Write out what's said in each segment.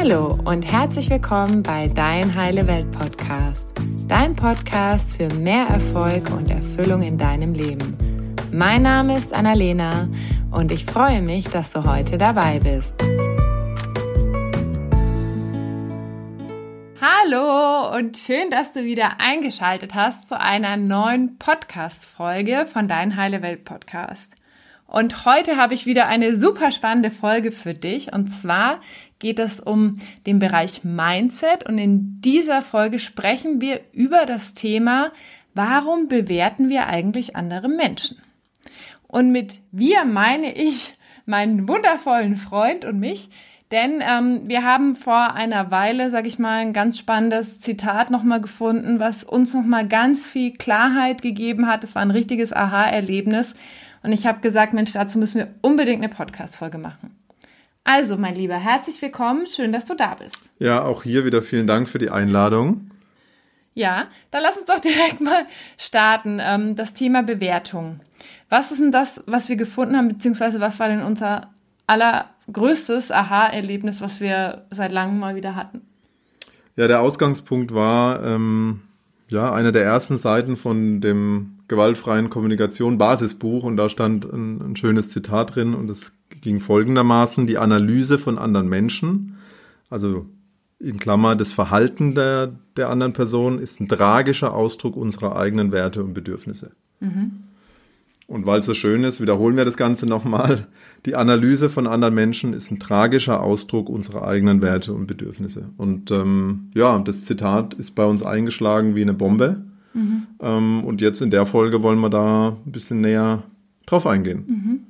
Hallo und herzlich willkommen bei Dein Heile Welt Podcast. Dein Podcast für mehr Erfolg und Erfüllung in deinem Leben. Mein Name ist Annalena und ich freue mich, dass du heute dabei bist. Hallo und schön, dass du wieder eingeschaltet hast zu einer neuen Podcast-Folge von Dein Heile Welt Podcast. Und heute habe ich wieder eine super spannende Folge für dich. Und zwar geht es um den Bereich Mindset. Und in dieser Folge sprechen wir über das Thema, warum bewerten wir eigentlich andere Menschen? Und mit wir meine ich meinen wundervollen Freund und mich, denn ähm, wir haben vor einer Weile, sage ich mal, ein ganz spannendes Zitat nochmal gefunden, was uns nochmal ganz viel Klarheit gegeben hat. Es war ein richtiges Aha-Erlebnis. Und ich habe gesagt, Mensch, dazu müssen wir unbedingt eine Podcast-Folge machen. Also, mein Lieber, herzlich willkommen. Schön, dass du da bist. Ja, auch hier wieder vielen Dank für die Einladung. Ja, dann lass uns doch direkt mal starten. Ähm, das Thema Bewertung. Was ist denn das, was wir gefunden haben, beziehungsweise was war denn unser allergrößtes Aha-Erlebnis, was wir seit langem mal wieder hatten? Ja, der Ausgangspunkt war ähm, ja eine der ersten Seiten von dem gewaltfreien Kommunikation Basisbuch und da stand ein, ein schönes Zitat drin und es ging folgendermaßen, die Analyse von anderen Menschen, also in Klammer das Verhalten der, der anderen Person ist ein tragischer Ausdruck unserer eigenen Werte und Bedürfnisse. Mhm. Und weil es so schön ist, wiederholen wir das Ganze nochmal. Die Analyse von anderen Menschen ist ein tragischer Ausdruck unserer eigenen Werte und Bedürfnisse. Und ähm, ja, das Zitat ist bei uns eingeschlagen wie eine Bombe. Mhm. Ähm, und jetzt in der Folge wollen wir da ein bisschen näher drauf eingehen. Mhm.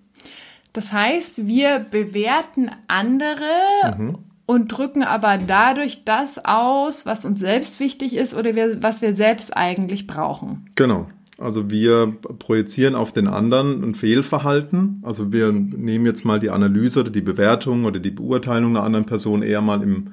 Das heißt, wir bewerten andere mhm. und drücken aber dadurch das aus, was uns selbst wichtig ist oder wir, was wir selbst eigentlich brauchen. Genau. Also wir projizieren auf den anderen ein Fehlverhalten. Also wir nehmen jetzt mal die Analyse oder die Bewertung oder die Beurteilung einer anderen Person eher mal im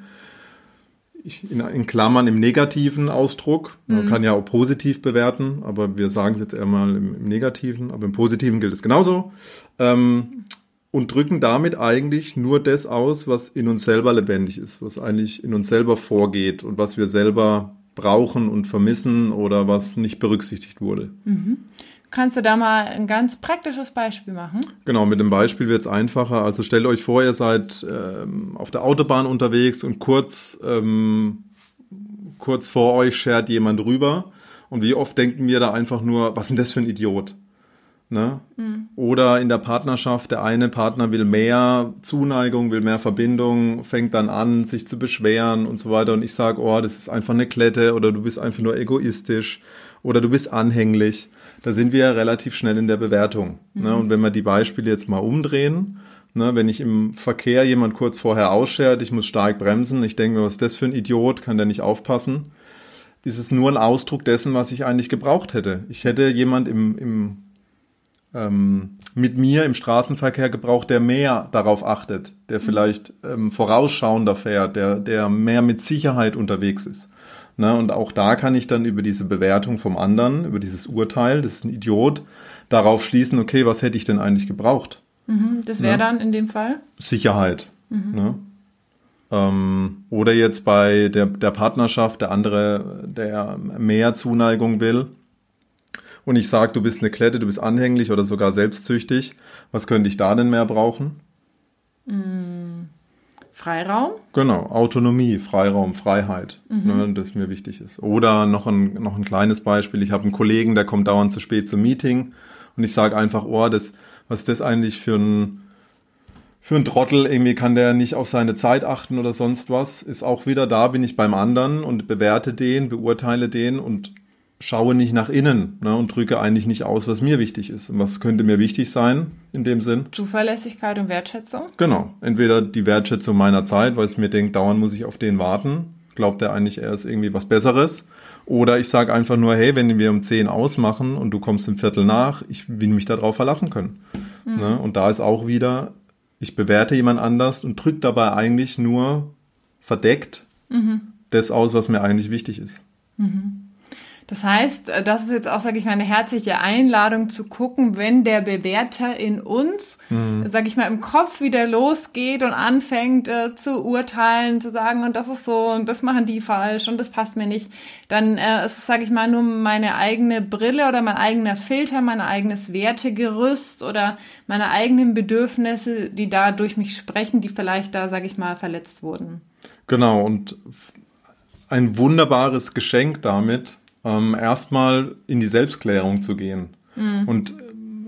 in, in, Klammern im negativen Ausdruck. Man mhm. kann ja auch positiv bewerten, aber wir sagen es jetzt eher mal im, im, negativen, aber im positiven gilt es genauso. Ähm, und drücken damit eigentlich nur das aus, was in uns selber lebendig ist, was eigentlich in uns selber vorgeht und was wir selber brauchen und vermissen oder was nicht berücksichtigt wurde. Mhm. Kannst du da mal ein ganz praktisches Beispiel machen? Genau, mit dem Beispiel wird es einfacher. Also stellt euch vor, ihr seid ähm, auf der Autobahn unterwegs und kurz, ähm, kurz vor euch schert jemand rüber. Und wie oft denken wir da einfach nur, was ist denn das für ein Idiot? Ne? Mhm. Oder in der Partnerschaft, der eine Partner will mehr Zuneigung, will mehr Verbindung, fängt dann an, sich zu beschweren und so weiter. Und ich sage, oh, das ist einfach eine Klette oder du bist einfach nur egoistisch oder du bist anhänglich da sind wir ja relativ schnell in der Bewertung. Mhm. Ne? Und wenn wir die Beispiele jetzt mal umdrehen, ne, wenn ich im Verkehr jemand kurz vorher ausschert, ich muss stark bremsen, ich denke mir, was ist das für ein Idiot, kann der nicht aufpassen, ist es nur ein Ausdruck dessen, was ich eigentlich gebraucht hätte. Ich hätte jemand im, im ähm, mit mir im Straßenverkehr gebraucht, der mehr darauf achtet, der vielleicht ähm, vorausschauender fährt, der, der mehr mit Sicherheit unterwegs ist. Ne? Und auch da kann ich dann über diese Bewertung vom anderen, über dieses Urteil, das ist ein Idiot, darauf schließen, okay, was hätte ich denn eigentlich gebraucht? Mhm, das wäre ne? dann in dem Fall? Sicherheit. Mhm. Ne? Ähm, oder jetzt bei der, der Partnerschaft, der andere, der mehr Zuneigung will. Und ich sage, du bist eine Klette, du bist anhänglich oder sogar selbstsüchtig. Was könnte ich da denn mehr brauchen? Mhm. Freiraum? Genau, Autonomie, Freiraum, Freiheit, mhm. ne, das mir wichtig ist. Oder noch ein, noch ein kleines Beispiel, ich habe einen Kollegen, der kommt dauernd zu spät zum Meeting und ich sage einfach, oh, das, was ist das eigentlich für ein, für ein Trottel, irgendwie kann der nicht auf seine Zeit achten oder sonst was, ist auch wieder da, bin ich beim anderen und bewerte den, beurteile den und schaue nicht nach innen ne, und drücke eigentlich nicht aus, was mir wichtig ist. Und was könnte mir wichtig sein in dem Sinn? Zuverlässigkeit und Wertschätzung? Genau. Entweder die Wertschätzung meiner Zeit, weil es mir denkt, dauernd muss ich auf den warten. Glaubt er eigentlich, er ist irgendwie was Besseres? Oder ich sage einfach nur, hey, wenn wir um 10 ausmachen und du kommst im Viertel nach, ich will mich darauf verlassen können. Mhm. Ne? Und da ist auch wieder, ich bewerte jemand anders und drücke dabei eigentlich nur verdeckt mhm. das aus, was mir eigentlich wichtig ist. Mhm. Das heißt, äh, das ist jetzt auch, sage ich mal, eine herzliche Einladung zu gucken, wenn der Bewerter in uns, mhm. sage ich mal, im Kopf wieder losgeht und anfängt äh, zu urteilen, zu sagen, und das ist so, und das machen die falsch und das passt mir nicht, dann äh, ist es, sage ich mal, nur meine eigene Brille oder mein eigener Filter, mein eigenes Wertegerüst oder meine eigenen Bedürfnisse, die da durch mich sprechen, die vielleicht da, sage ich mal, verletzt wurden. Genau, und ein wunderbares Geschenk damit, ähm, erstmal in die Selbstklärung zu gehen. Mhm. Und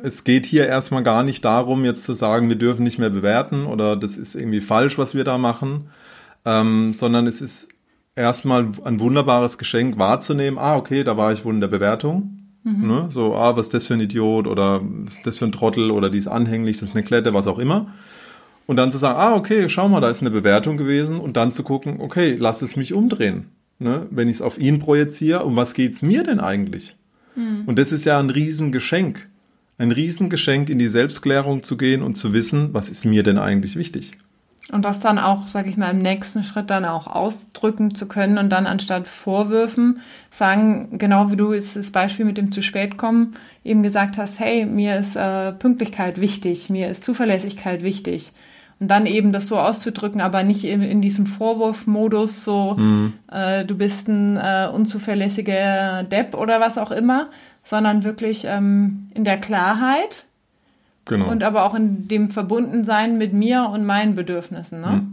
es geht hier erstmal gar nicht darum, jetzt zu sagen, wir dürfen nicht mehr bewerten oder das ist irgendwie falsch, was wir da machen, ähm, sondern es ist erstmal ein wunderbares Geschenk wahrzunehmen, ah, okay, da war ich wohl in der Bewertung. Mhm. Ne? So, ah, was ist das für ein Idiot oder was ist das für ein Trottel oder die ist anhänglich, das ist eine Klette, was auch immer. Und dann zu sagen, ah, okay, schau mal, da ist eine Bewertung gewesen und dann zu gucken, okay, lass es mich umdrehen ne, wenn ich es auf ihn projiziere, um was geht es mir denn eigentlich? Mhm. Und das ist ja ein Riesengeschenk. Ein Riesengeschenk, in die Selbstklärung zu gehen und zu wissen, was ist mir denn eigentlich wichtig? Und das dann auch, sage ich mal, im nächsten Schritt dann auch ausdrücken zu können und dann anstatt Vorwürfen sagen, genau wie du jetzt das Beispiel mit dem zu spät kommen eben gesagt hast, hey, mir ist äh, Pünktlichkeit wichtig, mir ist Zuverlässigkeit wichtig. Und dann eben das so auszudrücken, aber nicht in, in diesem Vorwurfmodus, so mhm. äh, du bist ein äh, unzuverlässiger Depp oder was auch immer, sondern wirklich ähm, in der Klarheit genau. und aber auch in dem Verbundensein mit mir und meinen Bedürfnissen. Ne?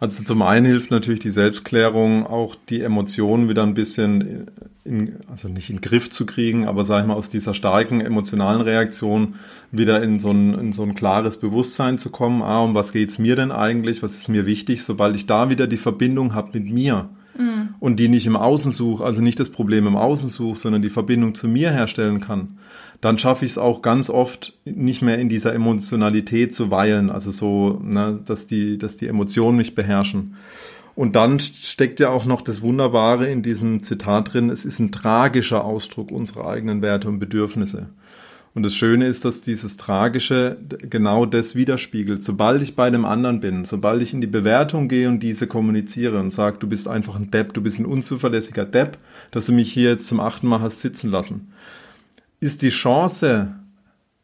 Also zum einen hilft natürlich die Selbstklärung, auch die Emotionen wieder ein bisschen, in, also nicht in den Griff zu kriegen, aber sag ich mal, aus dieser starken emotionalen Reaktion wieder in so ein, in so ein klares Bewusstsein zu kommen. Ah, um was geht's mir denn eigentlich? Was ist mir wichtig? Sobald ich da wieder die Verbindung habe mit mir mhm. und die nicht im Außen suche, also nicht das Problem im Außen suche, sondern die Verbindung zu mir herstellen kann, dann schaffe ich es auch ganz oft nicht mehr in dieser Emotionalität zu weilen, also so, ne, dass die, dass die Emotionen mich beherrschen. Und dann steckt ja auch noch das Wunderbare in diesem Zitat drin, es ist ein tragischer Ausdruck unserer eigenen Werte und Bedürfnisse. Und das Schöne ist, dass dieses Tragische genau das widerspiegelt. Sobald ich bei dem anderen bin, sobald ich in die Bewertung gehe und diese kommuniziere und sage, du bist einfach ein Depp, du bist ein unzuverlässiger Depp, dass du mich hier jetzt zum achten Mal hast sitzen lassen, ist die Chance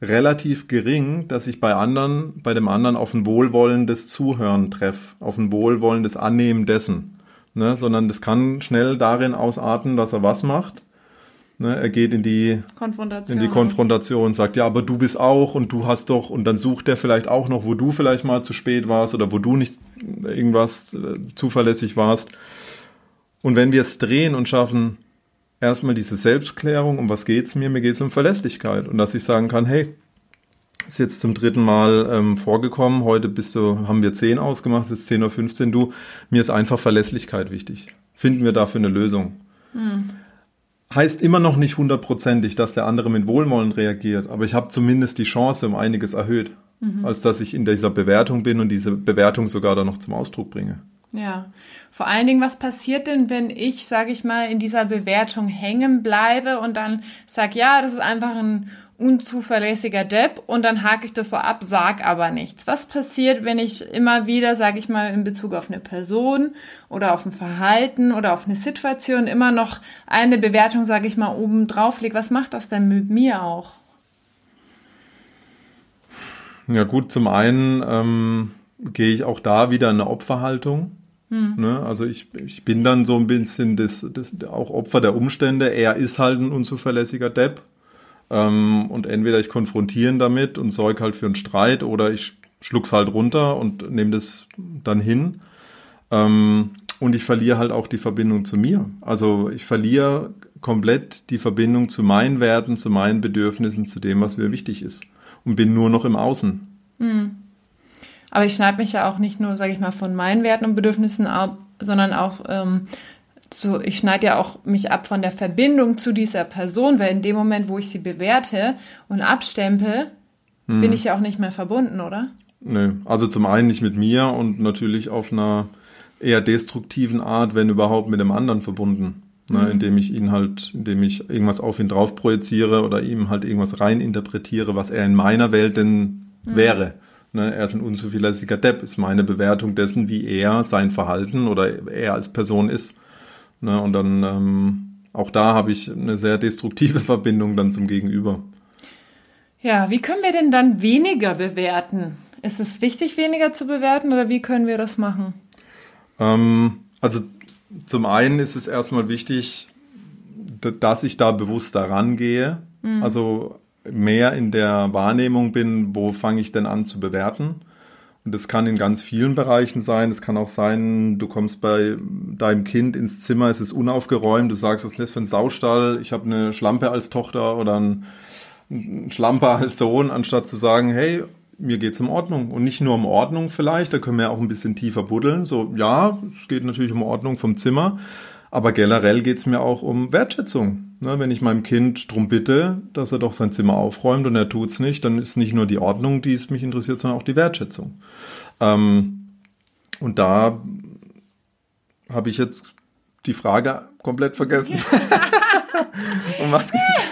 relativ gering, dass ich bei anderen, bei dem anderen auf ein wohlwollendes Zuhören treffe, auf ein wohlwollendes Annehmen dessen. Ne? Sondern das kann schnell darin ausarten, dass er was macht. Ne? Er geht in die Konfrontation. in die Konfrontation und sagt, ja, aber du bist auch und du hast doch, und dann sucht er vielleicht auch noch, wo du vielleicht mal zu spät warst oder wo du nicht irgendwas äh, zuverlässig warst. Und wenn wir es drehen und schaffen, erstmal diese Selbstklärung, um was geht's mir? Mir geht's um Verlässlichkeit. Und dass ich sagen kann, hey, ist jetzt zum dritten Mal ähm, vorgekommen, heute bist du, haben wir 10 ausgemacht, es ist 10.15 Uhr, du, mir ist einfach Verlässlichkeit wichtig. Finden wir dafür eine Lösung. Hm. Heißt immer noch nicht hundertprozentig, dass der andere mit Wohlwollen reagiert, aber ich habe zumindest die Chance um einiges erhöht, mhm. als dass ich in dieser Bewertung bin und diese Bewertung sogar dann noch zum Ausdruck bringe. Ja, vor allen Dingen, was passiert denn, wenn ich, sage ich mal, in dieser Bewertung hängen bleibe und dann sag, ja, das ist einfach ein unzuverlässiger Depp und dann hake ich das so ab, sag aber nichts. Was passiert, wenn ich immer wieder, sage ich mal, in Bezug auf eine Person oder auf ein Verhalten oder auf eine Situation immer noch eine Bewertung, sage ich mal, oben drauf lege? Was macht das denn mit mir auch? Ja gut, zum einen ähm, gehe ich auch da wieder in eine Opferhaltung. Hm. Ne? Also ich, ich bin dann so ein bisschen das, das, auch Opfer der Umstände. Er ist halt ein unzuverlässiger Depp. Ähm, und entweder ich konfrontiere ihn damit und sorge halt für einen Streit oder ich schluck's halt runter und nehme das dann hin. Ähm, und ich verliere halt auch die Verbindung zu mir. Also ich verliere komplett die Verbindung zu meinen Werten, zu meinen Bedürfnissen, zu dem, was mir wichtig ist. Und bin nur noch im Außen. Hm. Aber ich schneide mich ja auch nicht nur, sage ich mal, von meinen Werten und Bedürfnissen ab, sondern auch ähm, so, ich schneide ja auch mich ab von der Verbindung zu dieser Person, weil in dem Moment, wo ich sie bewerte und abstempel, hm. bin ich ja auch nicht mehr verbunden, oder? Nö, also zum einen nicht mit mir und natürlich auf einer eher destruktiven Art, wenn überhaupt mit dem anderen verbunden. Ne, mhm. indem ich ihn halt, indem ich irgendwas auf ihn drauf projiziere oder ihm halt irgendwas rein interpretiere, was er in meiner Welt denn mhm. wäre. Ne, er ist ein unzuverlässiger Depp, ist meine Bewertung dessen, wie er sein Verhalten oder er als Person ist. Ne, und dann ähm, auch da habe ich eine sehr destruktive Verbindung dann zum Gegenüber. Ja, wie können wir denn dann weniger bewerten? Ist es wichtig, weniger zu bewerten oder wie können wir das machen? Ähm, also zum einen ist es erstmal wichtig, dass ich da bewusst daran gehe. Mhm. Also mehr in der Wahrnehmung bin, wo fange ich denn an zu bewerten. Und das kann in ganz vielen Bereichen sein. Es kann auch sein, du kommst bei deinem Kind ins Zimmer, es ist unaufgeräumt, du sagst, was ist das für ein Saustall, ich habe eine Schlampe als Tochter oder ein, Schlamper als Sohn, anstatt zu sagen, hey, mir geht's um Ordnung. Und nicht nur um Ordnung vielleicht, da können wir auch ein bisschen tiefer buddeln. So, ja, es geht natürlich um Ordnung vom Zimmer, aber generell geht's mir auch um Wertschätzung. Ne, wenn ich meinem Kind darum bitte, dass er doch sein Zimmer aufräumt und er tut's nicht, dann ist nicht nur die Ordnung, die es mich interessiert, sondern auch die Wertschätzung. Ähm, und da habe ich jetzt die Frage komplett vergessen. um was geht's?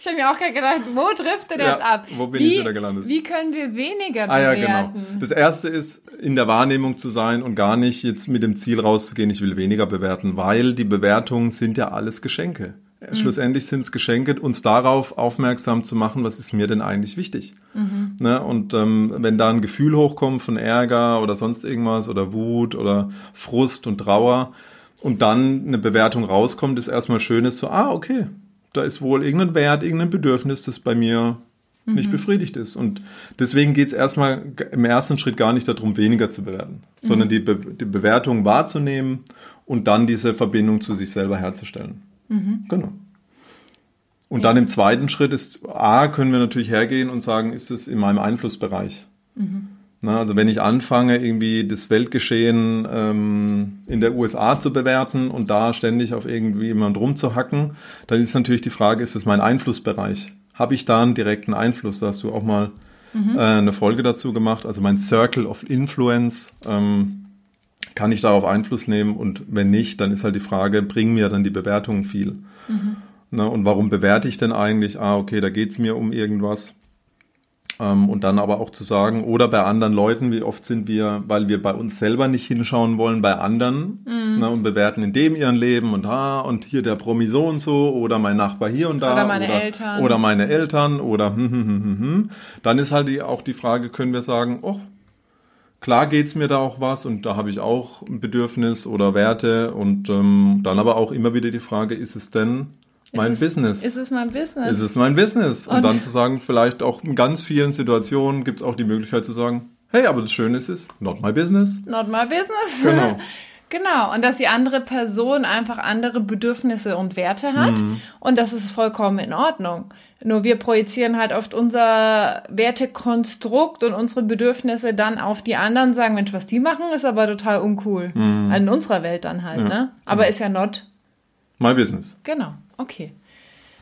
Ich habe mir auch gerade gedacht, wo trifft er ja, jetzt ab? Wo bin wie, ich wieder gelandet? Wie können wir weniger bewerten? Ah, ja, genau. Das erste ist, in der Wahrnehmung zu sein und gar nicht jetzt mit dem Ziel rauszugehen, ich will weniger bewerten, weil die Bewertungen sind ja alles Geschenke. Mhm. Schlussendlich sind es Geschenke, uns darauf aufmerksam zu machen, was ist mir denn eigentlich wichtig. Mhm. Ne? Und ähm, wenn da ein Gefühl hochkommt von Ärger oder sonst irgendwas oder Wut oder Frust und Trauer und dann eine Bewertung rauskommt, ist erstmal schön, ist so, ah, okay, da ist wohl irgendein Wert, irgendein Bedürfnis, das bei mir mhm. nicht befriedigt ist. Und deswegen geht es erstmal im ersten Schritt gar nicht darum, weniger zu bewerten, mhm. sondern die, Be die Bewertung wahrzunehmen und dann diese Verbindung zu sich selber herzustellen. Mhm. Genau. Und ja. dann im zweiten Schritt ist, A, können wir natürlich hergehen und sagen, ist es in meinem Einflussbereich? Mhm. Na, also wenn ich anfange, irgendwie das Weltgeschehen ähm, in der USA zu bewerten und da ständig auf irgendwie jemand rumzuhacken, dann ist natürlich die Frage, ist es mein Einflussbereich? Habe ich da einen direkten Einfluss? Da hast du auch mal mhm. äh, eine Folge dazu gemacht. Also mein Circle of Influence, ähm, kann ich darauf Einfluss nehmen? Und wenn nicht, dann ist halt die Frage, bringen mir dann die Bewertungen viel? Mhm. Na, und warum bewerte ich denn eigentlich? Ah, okay, da geht es mir um irgendwas. Ähm, und dann aber auch zu sagen, oder bei anderen Leuten, wie oft sind wir, weil wir bei uns selber nicht hinschauen wollen, bei anderen mhm. ne, und bewerten in dem ihren Leben und ah, und hier der Promi so und so oder mein Nachbar hier und da. Oder meine oder, Eltern. Oder meine Eltern oder hm, hm, hm, hm, hm. Dann ist halt die, auch die Frage, können wir sagen, oh, klar geht's mir da auch was und da habe ich auch ein Bedürfnis oder Werte und ähm, dann aber auch immer wieder die Frage, ist es denn mein ist Business. Es, ist es mein Business? Ist es mein Business? Und, und dann zu sagen, vielleicht auch in ganz vielen Situationen gibt es auch die Möglichkeit zu sagen, hey, aber das Schöne ist es, not my business. Not my business. Genau. Genau, und dass die andere Person einfach andere Bedürfnisse und Werte hat mhm. und das ist vollkommen in Ordnung. Nur wir projizieren halt oft unser Wertekonstrukt und unsere Bedürfnisse dann auf die anderen, sagen, Mensch, was die machen, ist aber total uncool. Mhm. Also in unserer Welt dann halt, ja, ne? Aber genau. ist ja not my business. Genau. Okay.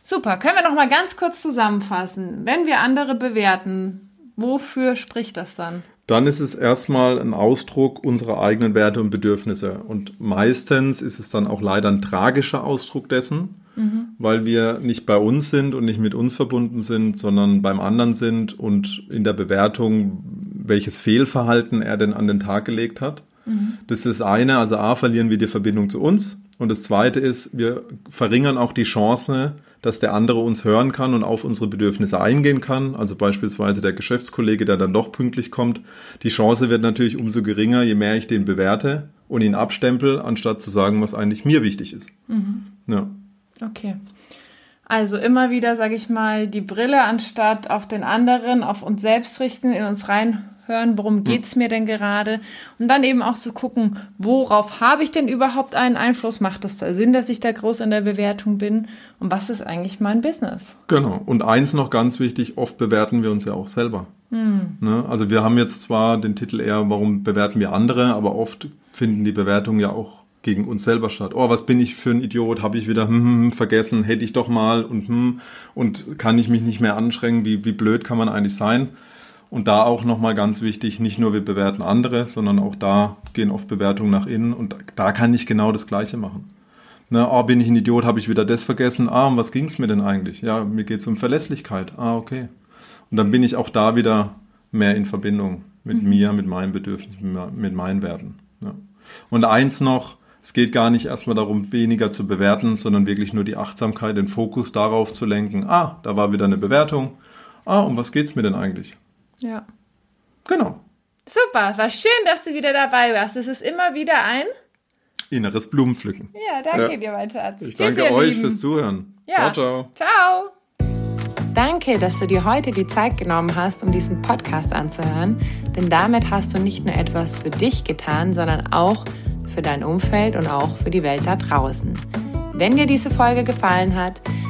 Super. Können wir noch mal ganz kurz zusammenfassen? Wenn wir andere bewerten, wofür spricht das dann? Dann ist es erstmal ein Ausdruck unserer eigenen Werte und Bedürfnisse. Und meistens ist es dann auch leider ein tragischer Ausdruck dessen, mhm. weil wir nicht bei uns sind und nicht mit uns verbunden sind, sondern beim anderen sind und in der Bewertung, welches Fehlverhalten er denn an den Tag gelegt hat. Mhm. Das ist das eine, also A, verlieren wir die Verbindung zu uns. Und das Zweite ist, wir verringern auch die Chance, dass der andere uns hören kann und auf unsere Bedürfnisse eingehen kann. Also beispielsweise der Geschäftskollege, der dann doch pünktlich kommt. Die Chance wird natürlich umso geringer, je mehr ich den bewerte und ihn abstempel, anstatt zu sagen, was eigentlich mir wichtig ist. Mhm. Ja. Okay. Also immer wieder, sage ich mal, die Brille anstatt auf den anderen, auf uns selbst richten, in uns rein hören, worum hm. geht's mir denn gerade und dann eben auch zu gucken, worauf habe ich denn überhaupt einen Einfluss? Macht es da Sinn, dass ich da groß in der Bewertung bin? Und was ist eigentlich mein Business? Genau. Und eins noch ganz wichtig, oft bewerten wir uns ja auch selber. Hm. Ne? Also wir haben jetzt zwar den Titel eher, warum bewerten wir andere, aber oft finden die Bewertungen ja auch gegen uns selber statt. Oh, was bin ich für ein Idiot? Habe ich wieder hm, hm, hm, vergessen? Hätte ich doch mal und hm und kann ich mich nicht mehr anstrengen? Wie, wie blöd kann man eigentlich sein? Und da auch nochmal ganz wichtig, nicht nur wir bewerten andere, sondern auch da gehen oft Bewertungen nach innen und da kann ich genau das Gleiche machen. Ne, oh, bin ich ein Idiot, habe ich wieder das vergessen. Ah, um was ging es mir denn eigentlich? Ja, mir geht es um Verlässlichkeit. Ah, okay. Und dann bin ich auch da wieder mehr in Verbindung mit mhm. mir, mit meinen Bedürfnissen, mit meinen Werten. Ja. Und eins noch, Es geht gar nicht erstmal darum, weniger zu bewerten, sondern wirklich nur die Achtsamkeit, den Fokus darauf zu lenken. Ah, da war wieder eine Bewertung. Ah, um was geht's mir denn eigentlich? Ja. Genau. Super, war schön, dass du wieder dabei warst. Es ist immer wieder ein inneres Blumenpflücken. Ja, danke ja. dir, mein Schatz. Ich Tschüss, danke euch Lieben. fürs Zuhören. Ja. Ciao, ciao. Ciao. Danke, dass du dir heute die Zeit genommen hast, um diesen Podcast anzuhören, denn damit hast du nicht nur etwas für dich getan, sondern auch für dein Umfeld und auch für die Welt da draußen. Wenn dir diese Folge gefallen hat,